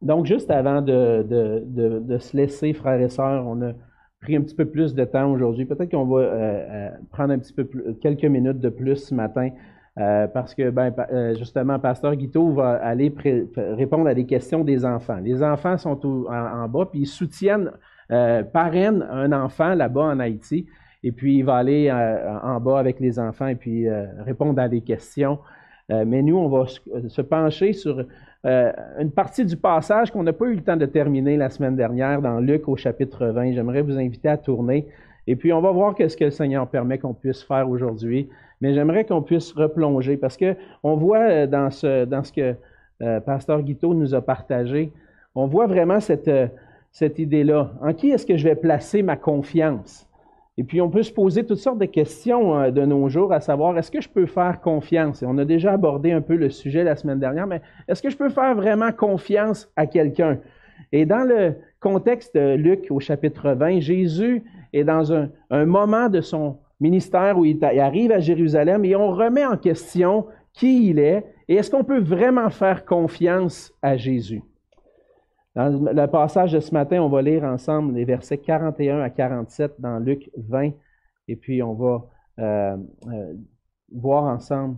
Donc, juste avant de, de, se laisser, frères et sœurs, on a pris un petit peu plus de temps aujourd'hui. Peut-être qu'on va euh, euh, prendre un petit peu plus, quelques minutes de plus ce matin. Euh, parce que, ben, justement, Pasteur Guiteau va aller répondre à des questions des enfants. Les enfants sont en, bas, puis ils soutiennent, parrainent un enfant là-bas en Haïti, et puis il va aller en bas avec les enfants et puis répondre à des questions. mais nous, on va se pencher sur euh, une partie du passage qu'on n'a pas eu le temps de terminer la semaine dernière dans Luc au chapitre 20. J'aimerais vous inviter à tourner. Et puis, on va voir qu'est-ce que le Seigneur permet qu'on puisse faire aujourd'hui. Mais j'aimerais qu'on puisse replonger parce que on voit euh, dans ce, ce que euh, Pasteur Guiteau nous a partagé, on voit vraiment cette idée-là. En qui est-ce que je vais placer ma confiance? Et puis, on peut se poser toutes sortes de questions euh, de nos jours, à savoir, est-ce que je peux faire confiance? Et on a déjà abordé un peu le sujet la semaine dernière, mais est-ce que je peux faire vraiment confiance à quelqu'un? Et dans le contexte de Luc au chapitre 20, Jésus est dans un, moment de son ministère où il, il arrive à Jérusalem et on remet en question qui il est et est-ce qu'on peut vraiment faire confiance à Jésus? Dans le passage de ce matin, on va lire ensemble les versets 41 à 47 dans Luc 20, et puis on va euh, euh, voir ensemble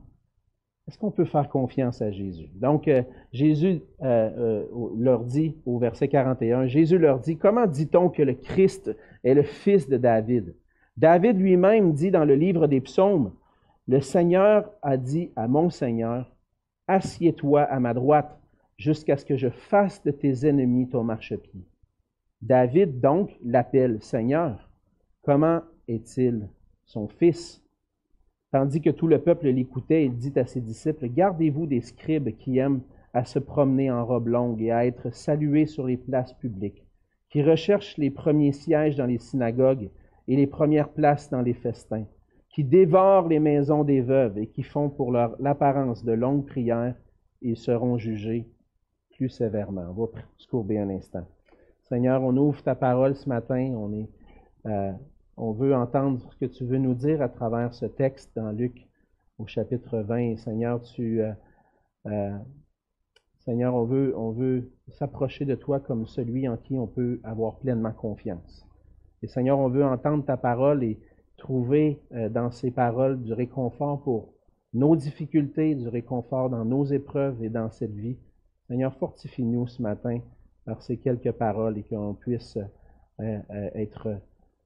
est-ce qu'on peut faire confiance à Jésus. Donc, euh, Jésus leur dit au verset 41, Jésus leur dit, comment dit-on que le Christ est le fils de David David lui-même dit dans le livre des psaumes, le Seigneur a dit à mon Seigneur, assieds-toi à ma droite jusqu'à ce que je fasse de tes ennemis ton marchepied. David donc l'appelle Seigneur. Comment est-il son fils? Tandis que tout le peuple l'écoutait, il dit à ses disciples, Gardez-vous des scribes qui aiment à se promener en robe longue et à être salués sur les places publiques, qui recherchent les premiers sièges dans les synagogues et les premières places dans les festins, qui dévorent les maisons des veuves et qui font pour leur l'apparence de longues prières, ils seront jugés sévèrement. On va se courber un instant. Seigneur, on ouvre ta parole ce matin. On, est, euh, on veut entendre ce que tu veux nous dire à travers ce texte dans Luc au chapitre 20. Seigneur, tu, euh, euh, Seigneur, on veut, on veut s'approcher de toi comme celui en qui on peut avoir pleinement confiance. Et Seigneur, on veut entendre ta parole et trouver dans ces paroles du réconfort pour nos difficultés, du réconfort dans nos épreuves et dans cette vie. Seigneur, fortifie-nous ce matin par ces quelques paroles et qu'on puisse euh, euh, être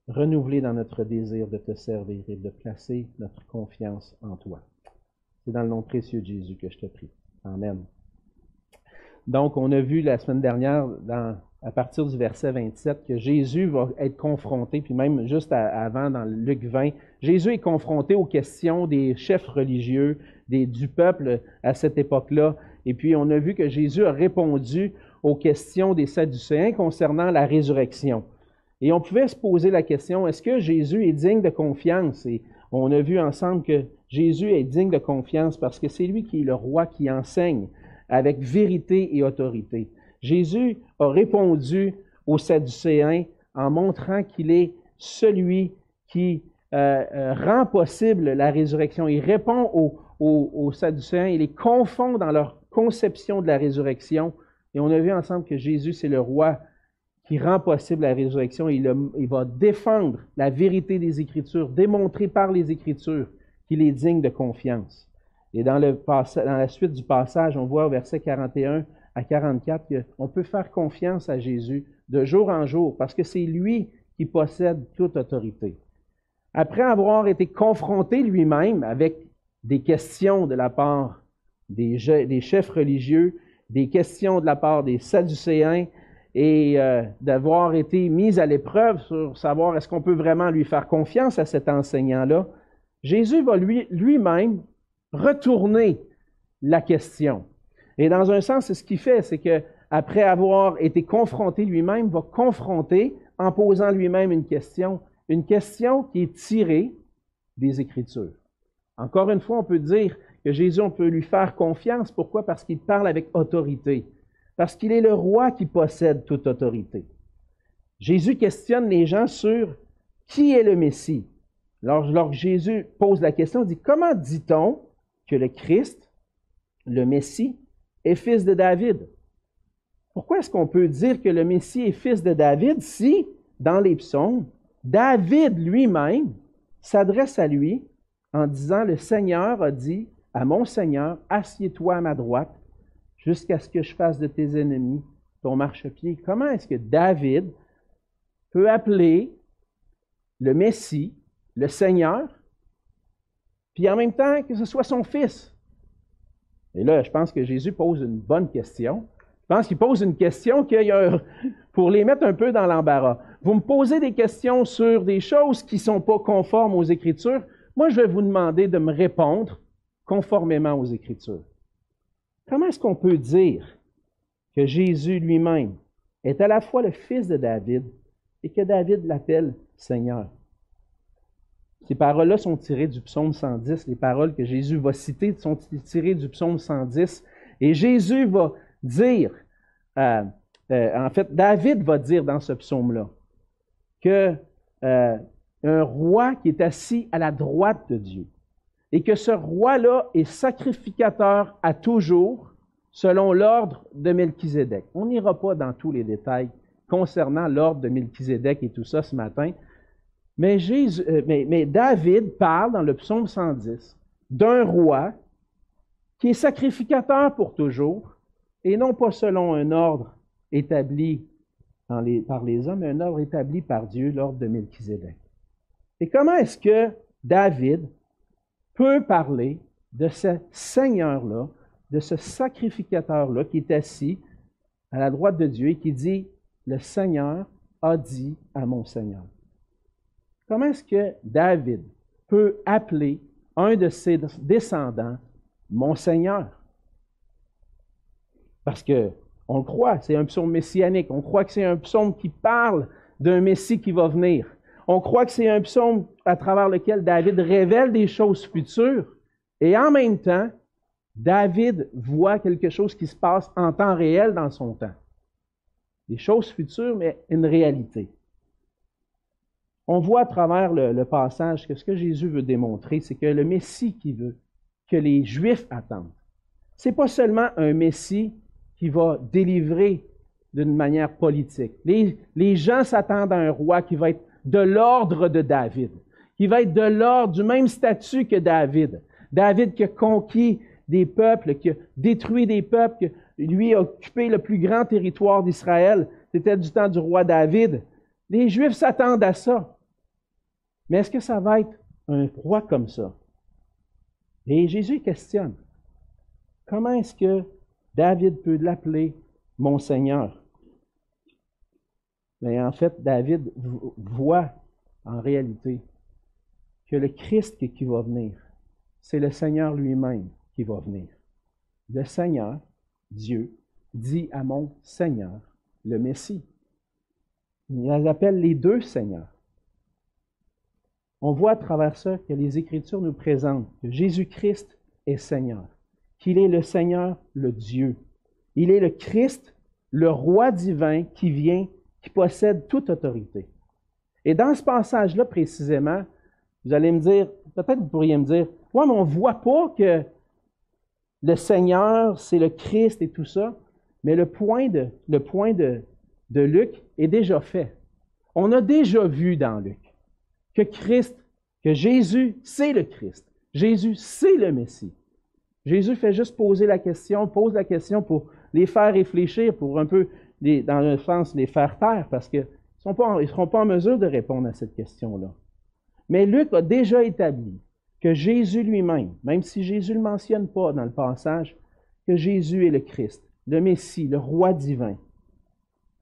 renouvelé dans notre désir de te servir et de placer notre confiance en toi. C'est dans le nom précieux de Jésus que je te prie. Amen. Donc, on a vu la semaine dernière, à partir du verset 27, que Jésus va être confronté, puis même juste avant dans Luc 20, Jésus est confronté aux questions des chefs religieux, des, du peuple à cette époque-là, et puis, on a vu que Jésus a répondu aux questions des Sadducéens concernant la résurrection. Et on pouvait se poser la question, est-ce que Jésus est digne de confiance? Et on a vu ensemble que Jésus est digne de confiance parce que c'est lui qui est le roi qui enseigne avec vérité et autorité. Jésus a répondu aux Sadducéens en montrant qu'il est celui qui euh, euh, rend possible la résurrection. Il répond aux, Sadducéens, il les confond dans leur conception de la résurrection. Et on a vu ensemble que Jésus, c'est le roi qui rend possible la résurrection. Il, il va défendre la vérité des Écritures, démontrer par les Écritures qu'il est digne de confiance. Et dans, la suite du passage, on voit au verset 41 à 44 qu'on peut faire confiance à Jésus de jour en jour parce que c'est lui qui possède toute autorité. Après avoir été confronté lui-même avec des questions de la part des, chefs religieux, des questions de la part des Sadducéens et euh, d'avoir été mis à l'épreuve sur savoir est-ce qu'on peut vraiment lui faire confiance à cet enseignant-là, Jésus va lui, lui-même retourner la question. Et dans un sens, c'est ce qu'il fait, c'est que après avoir été confronté lui-même, va confronter en posant lui-même une question, une question qui est tirée des Écritures. Encore une fois, on peut dire que Jésus, on peut lui faire confiance. Pourquoi? Parce qu'il parle avec autorité. Parce qu'il est le roi qui possède toute autorité. Jésus questionne les gens sur qui est le Messie. Alors, Jésus pose la question, il dit, comment dit-on que le Christ, le Messie, est fils de David? Pourquoi est-ce qu'on peut dire que le Messie est fils de David si, dans les psaumes, David lui-même s'adresse à lui en disant, le Seigneur a dit à mon Seigneur, assieds-toi à ma droite jusqu'à ce que je fasse de tes ennemis ton marchepied. Comment est-ce que David peut appeler le Messie, le Seigneur, puis en même temps que ce soit son fils? Et là, je pense que Jésus pose une bonne question. Je pense qu'il pose une question qu'il pour les mettre un peu dans l'embarras. Vous me posez des questions sur des choses qui ne sont pas conformes aux Écritures. Moi, je vais vous demander de me répondre conformément aux Écritures. Comment est-ce qu'on peut dire que Jésus lui-même est à la fois le fils de David et que David l'appelle Seigneur? Ces paroles-là sont tirées du psaume 110. Les paroles que Jésus va citer sont tirées du psaume 110. Et Jésus va dire, euh, euh, en fait, David va dire dans ce psaume-là que euh, un roi qui est assis à la droite de Dieu et que ce roi-là est sacrificateur à toujours selon l'ordre de Melchizedek. On n'ira pas dans tous les détails concernant l'ordre de Melchizedek et tout ça ce matin, mais, mais David parle dans le psaume 110 d'un roi qui est sacrificateur pour toujours et non pas selon un ordre établi par les hommes, mais un ordre établi par Dieu, l'ordre de Melchizedek. Et comment est-ce que David peut parler de ce Seigneur-là, de ce sacrificateur-là qui est assis à la droite de Dieu et qui dit, le Seigneur a dit à mon Seigneur. Comment est-ce que David peut appeler un de ses descendants mon Seigneur? Parce que on le croit, c'est un psaume messianique. On croit que c'est un psaume qui parle d'un Messie qui va venir. On croit que c'est un psaume à travers lequel David révèle des choses futures. Et en même temps, David voit quelque chose qui se passe en temps réel dans son temps. Des choses futures, mais une réalité. On voit à travers le, passage que ce que Jésus veut démontrer, c'est que le Messie qui veut, que les Juifs attendent, c'est pas seulement un Messie qui va délivrer d'une manière politique. Les, les gens s'attendent à un roi qui va être de l'ordre de David, qui va être de l'ordre, du même statut que David. David qui a conquis des peuples, qui a détruit des peuples, qui lui a occupé le plus grand territoire d'Israël. C'était du temps du roi David. Les Juifs s'attendent à ça. Mais est-ce que ça va être un roi comme ça? Et Jésus questionne. Comment est-ce que David peut l'appeler mon Seigneur? Mais en fait, David voit en réalité que le Christ qui va venir, c'est le Seigneur lui-même qui va venir. Le Seigneur, Dieu, dit à mon Seigneur, le Messie. Il appelle les deux Seigneurs. On voit à travers ça que les Écritures nous présentent que Jésus-Christ est Seigneur qu'il est le Seigneur, le Dieu. Il est le Christ, le roi divin qui vient, qui possède toute autorité. Et dans ce passage-là précisément, vous allez me dire, peut-être vous pourriez me dire, ouais, mais on ne voit pas que le Seigneur, c'est le Christ et tout ça. Mais le point de, de Luc est déjà fait. On a déjà vu dans Luc que Christ, que Jésus, c'est le Christ. Jésus, c'est le Messie. Jésus fait juste poser la question, pose la question pour les faire réfléchir, pour un peu, dans un sens, les faire taire, parce qu'ils ne seront pas en mesure de répondre à cette question-là. Mais Luc a déjà établi que Jésus lui-même, même si Jésus ne le mentionne pas dans le passage, que Jésus est le Christ, le Messie, le roi divin.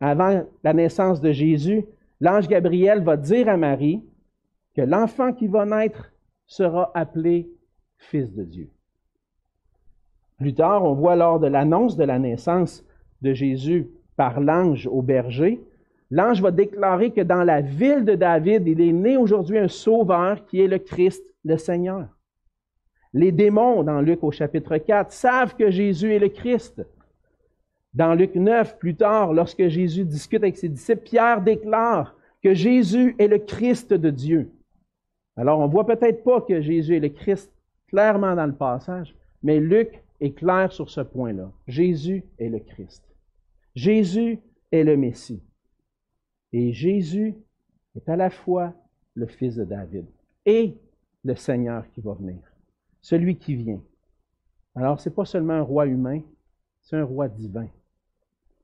Avant la naissance de Jésus, l'ange Gabriel va dire à Marie que l'enfant qui va naître sera appelé Fils de Dieu. Plus tard, on voit lors de l'annonce de la naissance de Jésus par l'ange au berger, l'ange va déclarer que dans la ville de David, il est né aujourd'hui un sauveur qui est le Christ, le Seigneur. Les démons, dans Luc au chapitre 4, savent que Jésus est le Christ. Dans Luc 9, plus tard, lorsque Jésus discute avec ses disciples, Pierre déclare que Jésus est le Christ de Dieu. Alors, on ne voit peut-être pas que Jésus est le Christ clairement dans le passage, mais Luc est clair sur ce point-là. Jésus est le Christ. Jésus est le Messie. Et Jésus est à la fois le fils de David et le Seigneur qui va venir, celui qui vient. Alors, ce n'est pas seulement un roi humain, c'est un roi divin.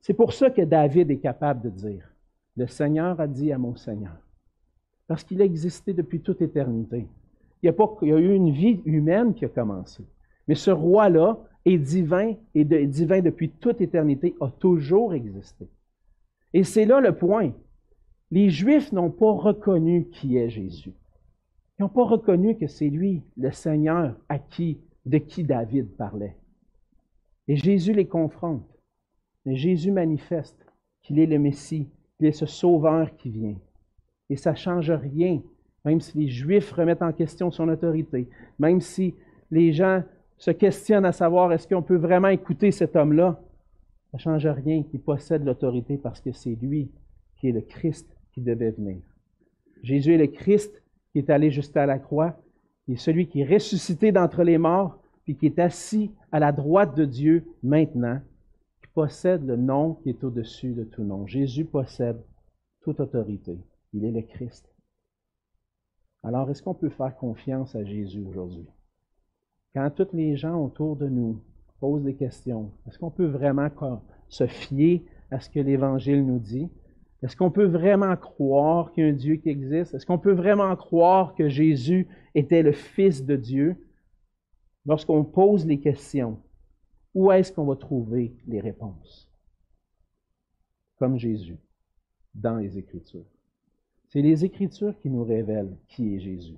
C'est pour ça que David est capable de dire, le Seigneur a dit à mon Seigneur, parce qu'il a existé depuis toute éternité. Il y a, pas, eu une vie humaine qui a commencé. Mais ce roi-là est divin et depuis toute éternité, a toujours existé. Et c'est là le point. Les Juifs n'ont pas reconnu qui est Jésus. Ils n'ont pas reconnu que c'est lui, le Seigneur, à qui, de qui David parlait. Et Jésus les confronte. Mais Jésus manifeste qu'il est le Messie, qu'il est ce Sauveur qui vient. Et ça ne change rien, même si les Juifs remettent en question son autorité, même si les gens se questionnent à savoir est-ce qu'on peut vraiment écouter cet homme-là, ça ne change rien qu'il possède l'autorité parce que c'est lui qui est le Christ qui devait venir. Jésus est le Christ qui est allé jusqu'à la croix, qui est celui qui est ressuscité d'entre les morts, puis qui est assis à la droite de Dieu maintenant, qui possède le nom qui est au-dessus de tout nom. Jésus possède toute autorité. Il est le Christ. Alors, est-ce qu'on peut faire confiance à Jésus aujourd'hui? Quand tous les gens autour de nous posent des questions, est-ce qu'on peut vraiment se fier à ce que l'Évangile nous dit? Est-ce qu'on peut vraiment croire qu'il y a un Dieu qui existe? Est-ce qu'on peut vraiment croire que Jésus était le Fils de Dieu? Lorsqu'on pose les questions, où est-ce qu'on va trouver les réponses? Comme Jésus, dans les Écritures. C'est les Écritures qui nous révèlent qui est Jésus.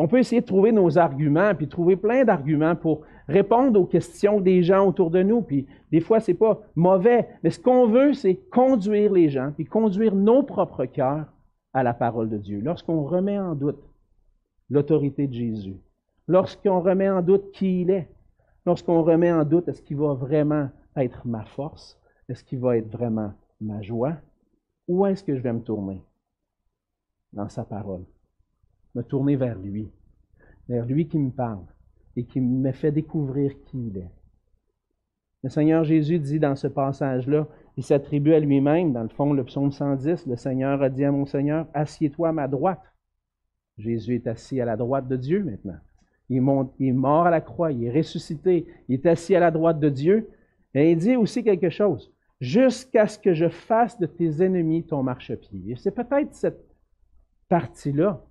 On peut essayer de trouver nos arguments, puis trouver plein d'arguments pour répondre aux questions des gens autour de nous. Puis des fois, c'est pas mauvais, mais ce qu'on veut, c'est conduire les gens, puis conduire nos propres cœurs à la parole de Dieu. Lorsqu'on remet en doute l'autorité de Jésus, lorsqu'on remet en doute qui il est, lorsqu'on remet en doute est-ce qu'il va vraiment être ma force, est-ce qu'il va être vraiment ma joie, où est-ce que je vais me tourner? Dans sa parole me tourner vers lui, vers lui qui me parle et qui me fait découvrir qui il est. Le Seigneur Jésus dit dans ce passage-là, il s'attribue à lui-même, dans le fond, le psaume 110, le Seigneur a dit à mon Seigneur, assieds-toi à ma droite. Jésus est assis à la droite de Dieu maintenant. Il est, mort à la croix, il est ressuscité, il est assis à la droite de Dieu. Et il dit aussi quelque chose, jusqu'à ce que je fasse de tes ennemis ton marchepied. C'est peut-être cette partie-là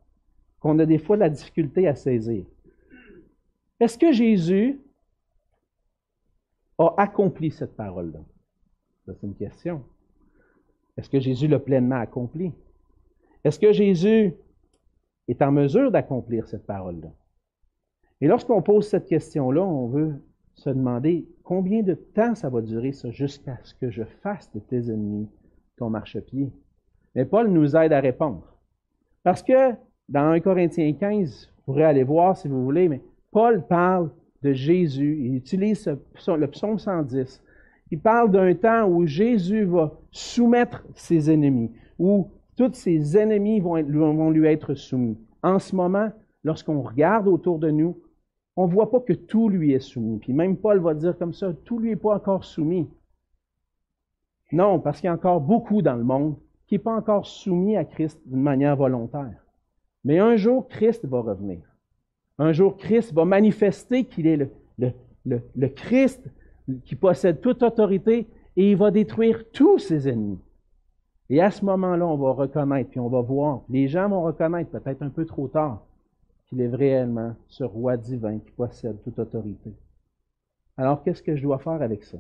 qu'on a des fois la difficulté à saisir. Est-ce que Jésus a accompli cette parole-là? C'est une question. Est-ce que Jésus l'a pleinement accompli? Est-ce que Jésus est en mesure d'accomplir cette parole-là? Et lorsqu'on pose cette question-là, on veut se demander combien de temps ça va durer ça jusqu'à ce que je fasse de tes ennemis ton marchepied. Mais Paul nous aide à répondre. Parce que dans 1 Corinthiens 15, vous pourrez aller voir si vous voulez, mais Paul parle de Jésus, il utilise le psaume 110. Il parle d'un temps où Jésus va soumettre ses ennemis, où tous ses ennemis vont, vont lui être soumis. En ce moment, lorsqu'on regarde autour de nous, on ne voit pas que tout lui est soumis. Puis même Paul va dire comme ça, tout lui est pas encore soumis. Non, parce qu'il y a encore beaucoup dans le monde qui n'est pas encore soumis à Christ d'une manière volontaire. Mais un jour, Christ va revenir. Un jour, Christ va manifester qu'il est le, Christ qui possède toute autorité et il va détruire tous ses ennemis. Et à ce moment-là, on va reconnaître, puis on va voir, les gens vont reconnaître peut-être un peu trop tard qu'il est réellement ce roi divin qui possède toute autorité. Alors, qu'est-ce que je dois faire avec ça?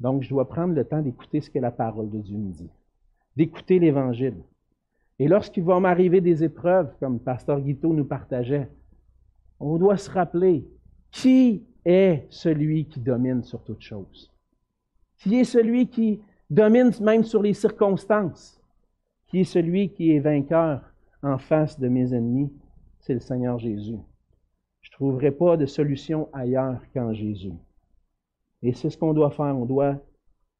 Donc, je dois prendre le temps d'écouter ce que la parole de Dieu me dit, d'écouter l'Évangile, et lorsqu'il va m'arriver des épreuves, comme Pasteur Guito nous partageait, on doit se rappeler qui est celui qui domine sur toute chose. Qui est celui qui domine même sur les circonstances. Qui est celui qui est vainqueur en face de mes ennemis? C'est le Seigneur Jésus. Je ne trouverai pas de solution ailleurs qu'en Jésus. Et c'est ce qu'on doit faire. On doit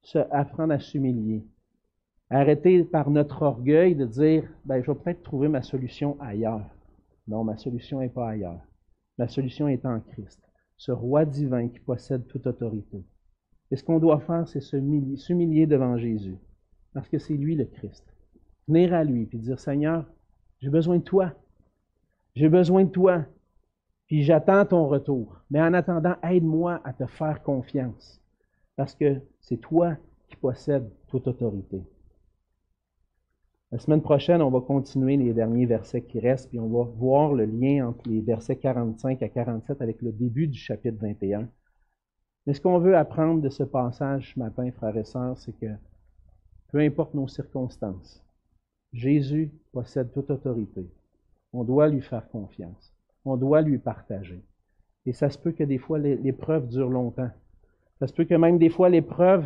se apprendre à s'humilier, Arrêter par notre orgueil de dire, ben, je vais peut-être trouver ma solution ailleurs. Non, ma solution n'est pas ailleurs. Ma solution est en Christ, ce roi divin qui possède toute autorité. Et ce qu'on doit faire, c'est s'humilier devant Jésus, parce que c'est lui le Christ. Venir à lui, puis dire, Seigneur, j'ai besoin de toi. J'ai besoin de toi. Puis j'attends ton retour. Mais en attendant, aide-moi à te faire confiance. Parce que c'est toi qui possèdes toute autorité. La semaine prochaine, on va continuer les derniers versets qui restent, puis on va voir le lien entre les versets 45 à 47 avec le début du chapitre 21. Mais ce qu'on veut apprendre de ce passage ce matin, frères et sœurs, c'est que peu importe nos circonstances, Jésus possède toute autorité. On doit lui faire confiance. On doit lui partager. Et ça se peut que des fois l'épreuve dure longtemps. Ça se peut que même des fois l'épreuve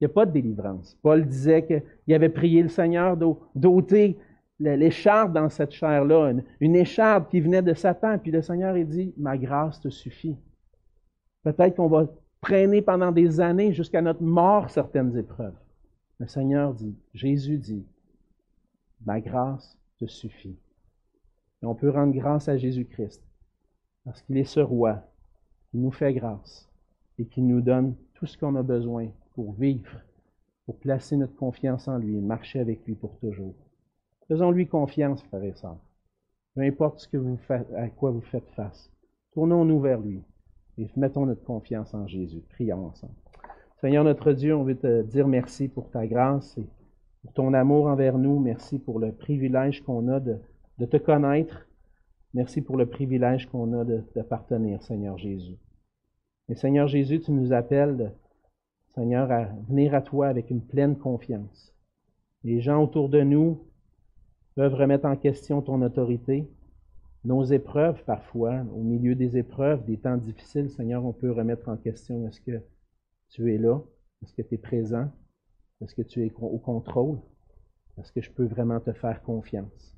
il n'y a pas de délivrance. Paul disait qu'il avait prié le Seigneur d'ôter l'écharpe dans cette chair-là, une, écharpe qui venait de Satan. Puis le Seigneur a dit, ma grâce te suffit. Peut-être qu'on va traîner pendant des années jusqu'à notre mort certaines épreuves. Le Seigneur dit, Jésus dit, ma grâce te suffit. Et on peut rendre grâce à Jésus-Christ parce qu'il est ce roi qui nous fait grâce et qui nous donne tout ce qu'on a besoin pour vivre, pour placer notre confiance en lui et marcher avec lui pour toujours. Faisons-lui confiance, frères et sœurs. Peu importe ce que vous faites, à quoi vous faites face. Tournons-nous vers lui et mettons notre confiance en Jésus. Prions ensemble. Seigneur notre Dieu, on veut te dire merci pour ta grâce et pour ton amour envers nous. Merci pour le privilège qu'on a de, te connaître. Merci pour le privilège qu'on a de t'appartenir, Seigneur Jésus. Et Seigneur Jésus, tu nous appelles Seigneur, à venir à toi avec une pleine confiance. Les gens autour de nous peuvent remettre en question ton autorité. Nos épreuves, parfois, au milieu des épreuves, des temps difficiles, Seigneur, on peut remettre en question est-ce que tu es là? Est-ce que tu es présent? Est-ce que tu es au contrôle? Est-ce que je peux vraiment te faire confiance?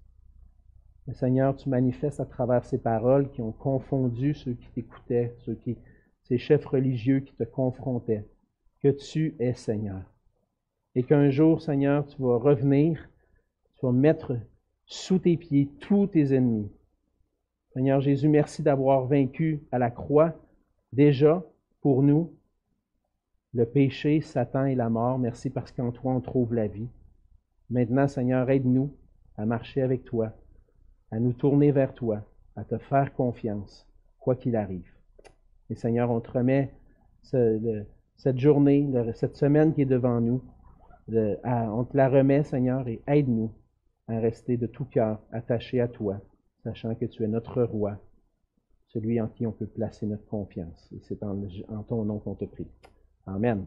Mais Seigneur, tu manifestes à travers ces paroles qui ont confondu ceux qui t'écoutaient, ceux qui, ces chefs religieux qui te confrontaient que tu es Seigneur. Et qu'un jour, Seigneur, tu vas revenir, tu vas mettre sous tes pieds tous tes ennemis. Seigneur Jésus, merci d'avoir vaincu à la croix déjà pour nous le péché, Satan et la mort. Merci parce qu'en toi on trouve la vie. Maintenant, Seigneur, aide-nous à marcher avec toi, à nous tourner vers toi, à te faire confiance, quoi qu'il arrive. Et Seigneur, on te remet ce, cette journée, cette semaine qui est devant nous. on te la remet, Seigneur, et aide-nous à rester de tout cœur attachés à toi, sachant que tu es notre roi, celui en qui on peut placer notre confiance. Et c'est en ton nom qu'on te prie. Amen.